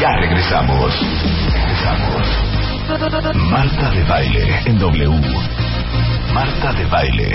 Ya regresamos. Regresamos. Marta de baile en W. Marta de baile.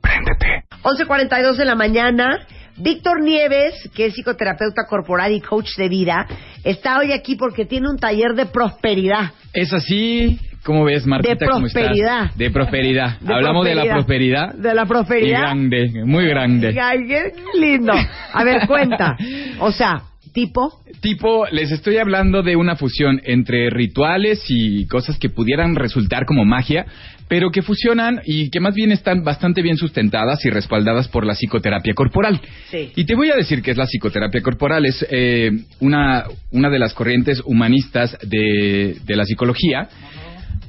Préndete. 11.42 de la mañana. Víctor Nieves, que es psicoterapeuta corporal y coach de vida, está hoy aquí porque tiene un taller de prosperidad. Es así, ¿cómo ves, Martita? De ¿Cómo estás? prosperidad. De prosperidad. De Hablamos de la prosperidad. De la Y prosperidad. grande, muy grande. Ay, qué lindo. A ver, cuenta. O sea, tipo. Tipo, les estoy hablando de una fusión entre rituales y cosas que pudieran resultar como magia, pero que fusionan y que más bien están bastante bien sustentadas y respaldadas por la psicoterapia corporal. Sí. Y te voy a decir que es la psicoterapia corporal, es eh, una, una de las corrientes humanistas de, de la psicología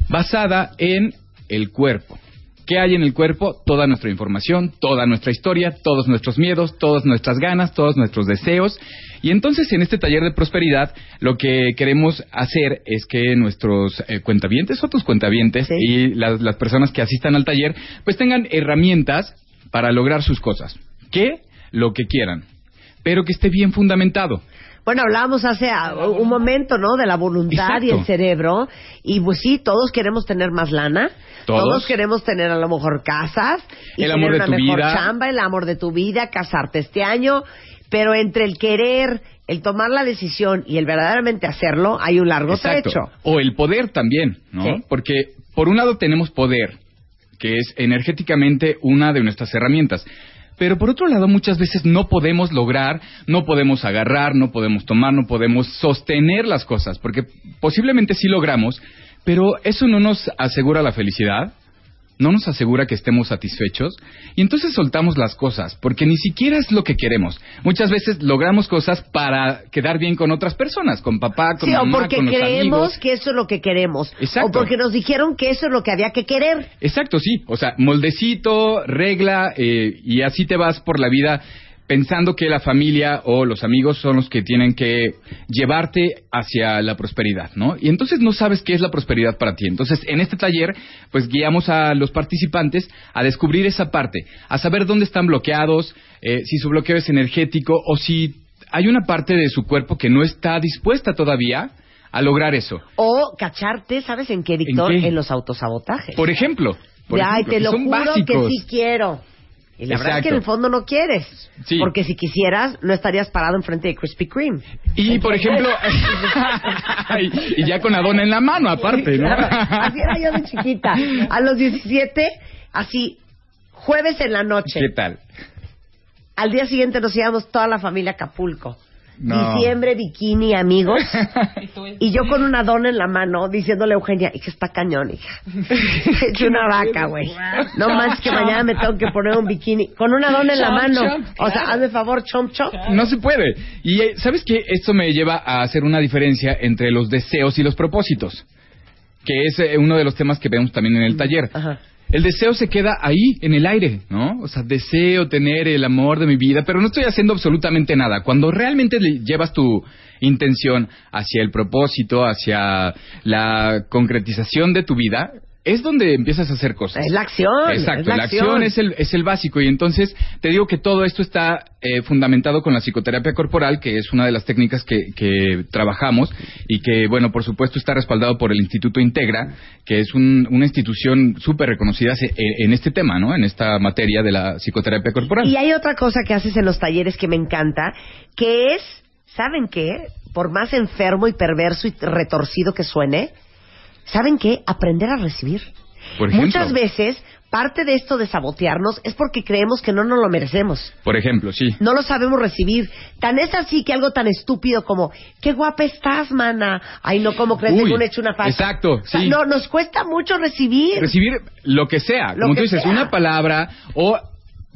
basada en el cuerpo. ¿Qué hay en el cuerpo? Toda nuestra información, toda nuestra historia, todos nuestros miedos, todas nuestras ganas, todos nuestros deseos. Y entonces en este taller de prosperidad lo que queremos hacer es que nuestros eh, cuentavientes o tus cuentavientes Sí. y las, las personas que asistan al taller pues tengan herramientas para lograr sus cosas. ¿Qué? Lo que quieran. Pero que esté bien fundamentado. Bueno, hablábamos hace ah, un momento, ¿no? De la voluntad y el cerebro. Y pues sí, todos queremos tener más lana. Todos. queremos tener a lo mejor casas. Y El tener amor de una tu mejor vida. chamba, el amor de tu vida, casarte este año. Pero entre el querer, el tomar la decisión y el verdaderamente hacerlo, hay un largo Exacto. trecho. O el poder también, ¿no? Sí. Porque por un lado tenemos poder, que es energéticamente una de nuestras herramientas. Pero por otro lado, muchas veces no podemos lograr, no podemos agarrar, no podemos tomar, no podemos sostener las cosas, porque posiblemente sí logramos, pero eso no nos asegura la felicidad, no nos asegura que estemos satisfechos, y entonces soltamos las cosas, porque ni siquiera es lo que queremos. Muchas veces logramos cosas para quedar bien con otras personas, con papá, con Sí, o porque con los creemos amigos. que eso es lo que queremos. Exacto. O porque nos dijeron que eso es lo que había que querer. Exacto, sí. O sea, moldecito, regla, eh, y así te vas por la vida pensando que la familia o los amigos son los que tienen que llevarte hacia la prosperidad, ¿no? Y entonces no sabes qué es la prosperidad para ti. Entonces, en este taller, pues guiamos a los participantes a descubrir esa parte, a saber dónde están bloqueados, eh, si su bloqueo es energético o si hay una parte de su cuerpo que no está dispuesta todavía a lograr eso. O cacharte, ¿sabes en qué, Víctor? En los autosabotajes. Por ejemplo, por de, ay, ejemplo, te lo juro básicos. que sí quiero. Y la verdad es que en el fondo no quieres. Sí. Porque si quisieras, no estarías parado enfrente de Krispy Kreme. Y por ejemplo, y, y ya con la dona en la mano, aparte, ¿no? Claro, así era yo de chiquita. A los 17, así, jueves en la noche. ¿Qué tal? Al día siguiente nos íbamos toda la familia a Acapulco. No. Diciembre, bikini, amigos. y yo con una dona en la mano diciéndole a Eugenia, hija, está cañón, hija. He una vaca, güey. No manches que mañana me tengo que poner un bikini. Con una dona en la mano. O sea, hazme favor, chomp, chomp. No se puede. Y eh, ¿sabes qué? Esto me lleva a hacer una diferencia entre los deseos y los propósitos, que es eh, uno de los temas que vemos también en el taller. Ajá. El deseo se queda ahí, en el aire, ¿no? O sea, deseo tener el amor de mi vida, pero no estoy haciendo absolutamente nada. Cuando realmente le llevas tu intención hacia el propósito, hacia la concretización de tu vida, es donde empiezas a hacer cosas. Es la acción. Exacto, es la, la acción es el, es el básico y entonces te digo que todo esto está eh, fundamentado con la psicoterapia corporal, que es una de las técnicas que, que trabajamos y que, bueno, por supuesto está respaldado por el Instituto Integra, que es un- una institución súper reconocida en, en este tema, ¿no? En esta materia de la psicoterapia corporal. Y hay otra cosa que haces en los talleres que me encanta, que es, ¿saben qué? Por más enfermo y perverso y retorcido que suene, ¿saben qué? Aprender a recibir. Por ejemplo. Muchas veces, parte de esto de sabotearnos es porque creemos que no nos lo merecemos. Por ejemplo, sí. No lo sabemos recibir. Tan es así que algo tan estúpido como, qué guapa estás, mana. Ay, no, ¿cómo crees? Uy, Según he hecho una falta. exacto, O sea, sí. no, nos cuesta mucho recibir. recibir lo que sea, Lo como que tú dices, sea. una palabra o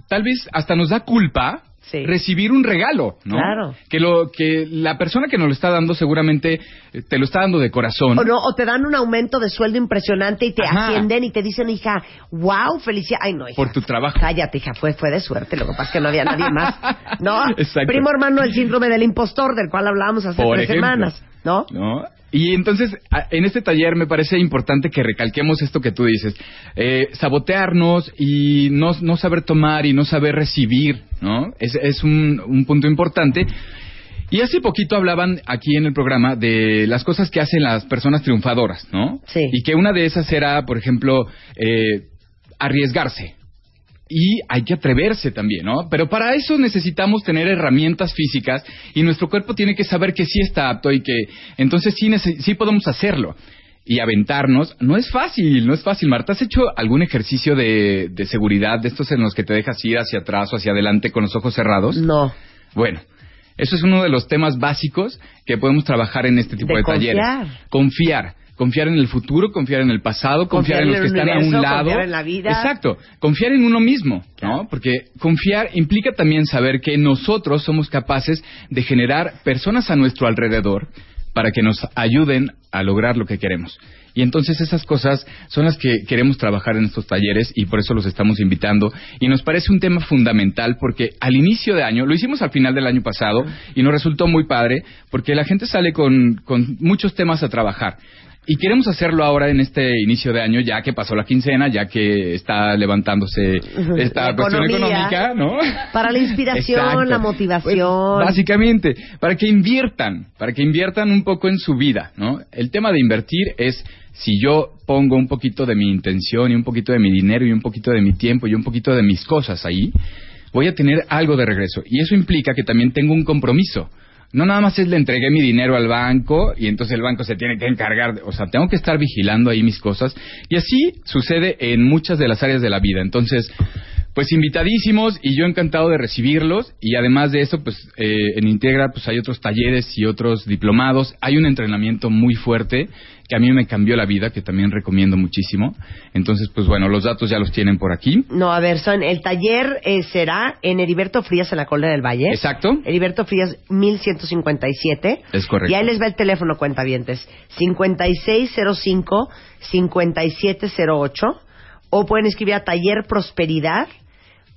tal vez hasta nos da culpa recibir un regalo, ¿no? Claro. Que lo que la persona que nos lo está dando seguramente eh, te lo está dando de corazón. O no, o te dan un aumento de sueldo impresionante y te ascienden y te dicen, hija, wow, felicidad. Ay, no, hija. Por tu trabajo. Cállate, hija, fue, fue de suerte. Lo que pasa es que no había nadie más. ¿No? Exacto. Primo hermano del síndrome del impostor, del cual hablábamos hace tres semanas. ¿No? ¿No? Y entonces, en este taller me parece importante que recalquemos esto que tú dices, eh, sabotearnos y no, no, saber tomar y no saber recibir, ¿no? Es, es un, un, punto importante. Y hace poquito hablaban aquí en el programa de las cosas que hacen las personas triunfadoras, ¿no? Sí. Y que una de esas era, por ejemplo, eh, arriesgarse, y hay que atreverse también, ¿no? Pero para eso necesitamos tener herramientas físicas y nuestro cuerpo tiene que saber que sí está apto y que entonces sí, sí podemos hacerlo. Y aventarnos, no es fácil, no es fácil. Marta, ¿has hecho algún ejercicio de, de seguridad de estos en los que te dejas ir hacia atrás o hacia adelante con los ojos cerrados? No. Bueno, eso es uno de los temas básicos que podemos trabajar en este tipo de, talleres. Confiar confiar en el futuro, confiar en el pasado, confiar, en los que están a un lado. Confiar en la vida. Exacto, confiar en uno mismo, ¿no? Porque confiar implica también saber que nosotros somos capaces de generar personas a nuestro alrededor para que nos ayuden a lograr lo que queremos. Y entonces esas cosas son las que queremos trabajar en estos talleres y por eso los estamos invitando. Y nos parece un tema fundamental porque al inicio de año, lo hicimos al final del año pasado y nos resultó muy padre porque la gente sale con, con muchos temas a trabajar. Y queremos hacerlo ahora en este inicio de año, ya que pasó la quincena, ya que está levantándose esta cuestión económica, ¿no? Para la inspiración, la motivación. Pues, básicamente, para que inviertan, para que inviertan un poco en su vida, ¿no? El tema de invertir es si yo pongo un poquito de mi intención y un poquito de mi dinero y un poquito de mi tiempo y un poquito de mis cosas ahí, voy a tener algo de regreso. Y eso implica que también tengo un compromiso no nada más es le entregué mi dinero al banco y entonces el banco se tiene que encargar, o sea, tengo que estar vigilando ahí mis cosas y así sucede en muchas de las áreas de la vida. Entonces, pues invitadísimos y yo encantado de recibirlos y además de eso, pues eh, en Integra pues hay otros talleres y otros diplomados, hay un entrenamiento muy fuerte que a mí me cambió la vida, que también recomiendo muchísimo. Entonces, pues bueno, los datos ya los tienen por aquí. No, a ver, son, el taller eh, será en Heriberto Frías, en la Caldera del Valle. Exacto. Heriberto Frías, 1157. Es correcto. Y ahí les va el teléfono, cuentavientes. 5605-5708. O pueden escribir a Taller Prosperidad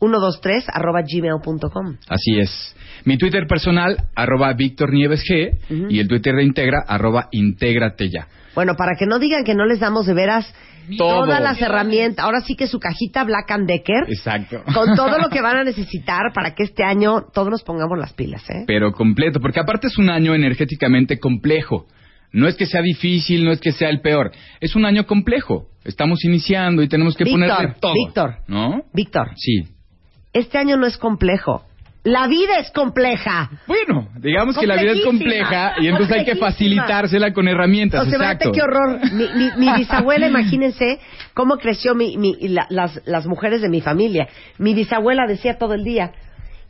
123 arroba gmail.com. Así es. Mi Twitter personal, arroba Víctor Nieves G, y el Twitter de Integra, arroba Intégrate ya. Bueno, para que no digan que no les damos de veras todas las herramientas, ahora sí que su cajita Black and Decker. Exacto. Con todo lo que van a necesitar para que este año todos nos pongamos las pilas, ¿eh? Pero completo, porque aparte es un año energéticamente complejo. No es que sea difícil, no es que sea el peor. Es un año complejo. Estamos iniciando y tenemos que ponerle todo. Víctor. ¿No? Víctor. Sí este año no es complejo. La vida es compleja. Bueno, digamos que la vida es compleja y entonces hay que facilitársela con herramientas. O sea, qué horror. Mi, bisabuela, imagínense cómo creció mi, las, las mujeres de mi familia. Mi bisabuela decía todo el día,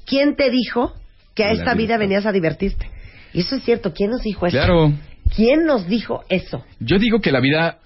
¿quién te dijo que a esta vida venías a divertirte? Y eso es cierto, ¿quién nos dijo eso? Claro. ¿Quién nos dijo eso? Yo digo que la vida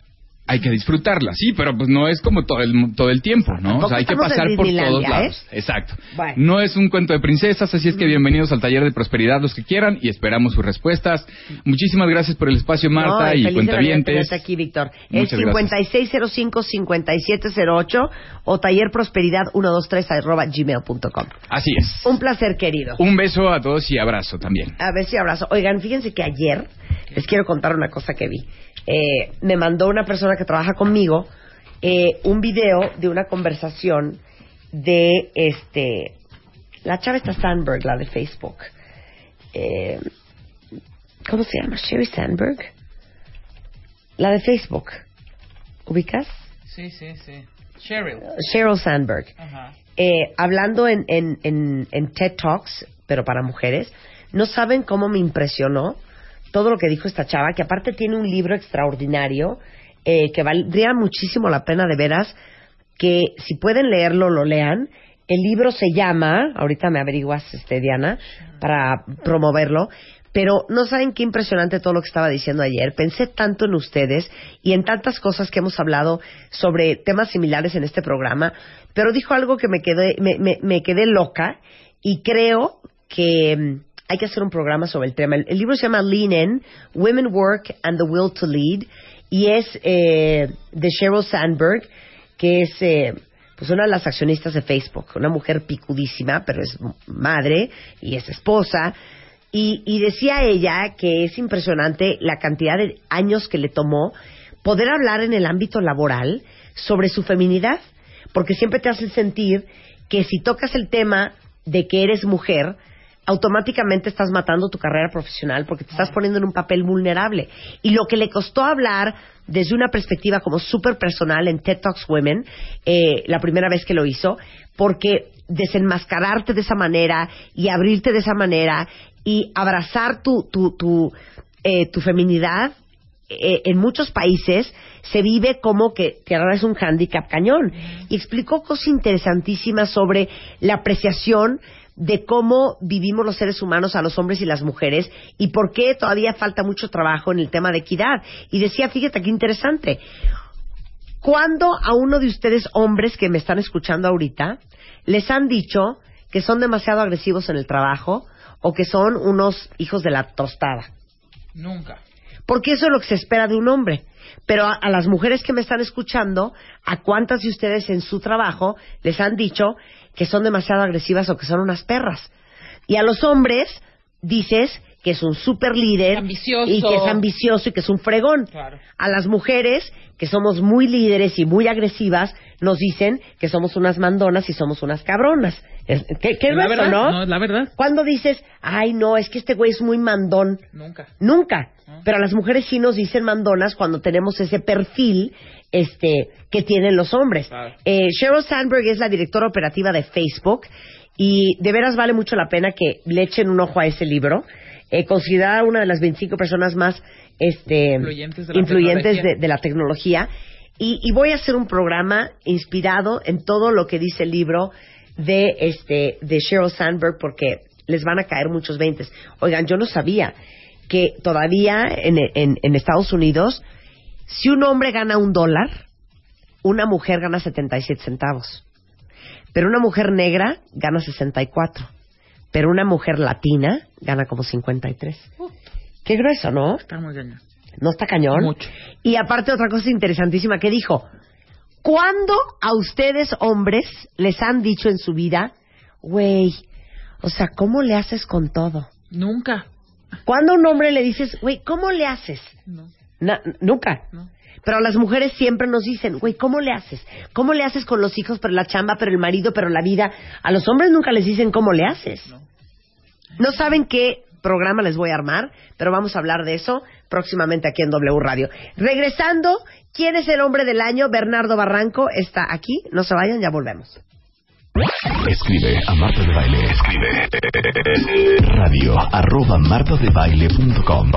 hay que disfrutarla, sí, pero pues no es como todo el, todo el tiempo, ¿no? O sea, hay que pasar por todos lados. ¿eh? Exacto. No es un cuento de princesas, así es que bienvenidos al taller de prosperidad los que quieran y esperamos sus respuestas. Muchísimas gracias por el espacio, Marta, y cuentavientes. aquí, Víctor. El 5605-5708 o tallerprosperidad 123 arroba gmail.com. Así es. Un placer, querido. Un beso a todos y abrazo también. A ver si abrazo. Oigan, fíjense que ayer les quiero contar una cosa que vi. Eh, me mandó una persona que trabaja conmigo eh, un video de una conversación de este la chava está Sandberg, la de Facebook. Eh, ¿Cómo se llama? Sherry Sandberg. La de Facebook. ¿Ubicas? Sí, sí, sí. Cheryl. Cheryl Sandberg. hablando en, en, en, en TED Talks, pero para mujeres, no saben cómo me impresionó todo lo que dijo esta chava, que aparte tiene un libro extraordinario eh, que valdría muchísimo la pena de veras que si pueden leerlo, lo lean. El libro se llama, ahorita me averiguas, este, Diana, para promoverlo, pero no saben qué impresionante todo lo que estaba diciendo ayer. Pensé tanto en ustedes y en tantas cosas que hemos hablado sobre temas similares en este programa, pero dijo algo que me quedé, me, me, me quedé loca y creo que mm, hay que hacer un programa sobre el tema. El, el libro se llama Lean In, Women Work and the Will to Lead y es eh, de Sheryl Sandberg, que es eh, pues una de las accionistas de Facebook, una mujer picudísima, pero es madre y es esposa. Y, y decía ella que es impresionante la cantidad de años que le tomó poder hablar en el ámbito laboral sobre su feminidad, porque siempre te hace sentir que si tocas el tema de que eres mujer, automáticamente estás matando tu carrera profesional porque te estás poniendo en un papel vulnerable. Y lo que le costó hablar desde una perspectiva como súper personal en TED Talks Women, eh, la primera vez que lo hizo, porque desenmascararte de esa manera y abrirte de esa manera y abrazar tu, tu, tu, eh, tu feminidad eh, en muchos países se vive como que te es un handicap cañón. Y explicó cosas interesantísimas sobre la apreciación de cómo vivimos los seres humanos a los hombres y las mujeres y por qué todavía falta mucho trabajo en el tema de equidad. Y decía, fíjate qué interesante, ¿cuándo a uno de ustedes hombres que me están escuchando ahorita les han dicho que son demasiado agresivos en el trabajo o que son unos hijos de la tostada? Nunca. Porque eso es lo que se espera de un hombre. Pero a, a, las mujeres que me están escuchando, ¿a cuántas de ustedes en su trabajo les han dicho que son demasiado agresivas o que son unas perras? Y a los hombres dices que es un super líder ambicioso. y que es ambicioso y que es un fregón. Claro. A las mujeres, que somos muy líderes y muy agresivas, nos dicen que somos unas mandonas y somos unas cabronas. Es- ¿Qué, qué Es la verdad, no? no, es la verdad. Cuando dices, ay, no, es que este güey es muy mandón. Nunca. Nunca. Pero a las mujeres sí nos dicen mandonas cuando tenemos ese perfil este, que tienen los hombres. Claro. Eh, Sheryl Sandberg es la directora operativa de Facebook y de veras vale mucho la pena que le echen un ojo a ese libro. Eh, considerada una de las 25 personas más este, Influyentes de la influyentes tecnología. de, de la tecnología. Y, y voy a hacer un programa inspirado en todo lo que dice el libro de, este, de Sheryl Sandberg porque les van a caer muchos veintes. Oigan, yo no sabía que todavía en, en, en Estados Unidos, si un hombre gana un dólar, una mujer gana 77 centavos. Pero una mujer negra gana 64. Pero una mujer latina gana como 53. Qué grueso, ¿no? Está muy. ¿No está cañón? Mucho. Y aparte otra cosa interesantísima que dijo, ¿cuándo a ustedes hombres les han dicho en su vida, güey, o sea, ¿cómo le haces con todo? Nunca. ¿Cuándo a un hombre le dices, güey, ¿cómo le haces? No. Na- nunca. No. Pero a las mujeres siempre nos dicen, güey, ¿cómo le haces? ¿Cómo le haces con los hijos, pero la chamba, pero el marido, pero la vida? A los hombres nunca les dicen cómo le haces. No. No saben qué programa les voy a armar, pero vamos a hablar de eso próximamente aquí en W Radio. Regresando, ¿quién es el hombre del año? Bernardo Barranco está aquí. No se vayan, ya volvemos. Escribe a Marta de Baile. Escribe radio arroba martadebaile.com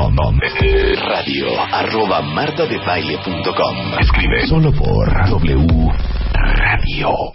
radio arroba martadebaile.com Escribe solo por W Radio.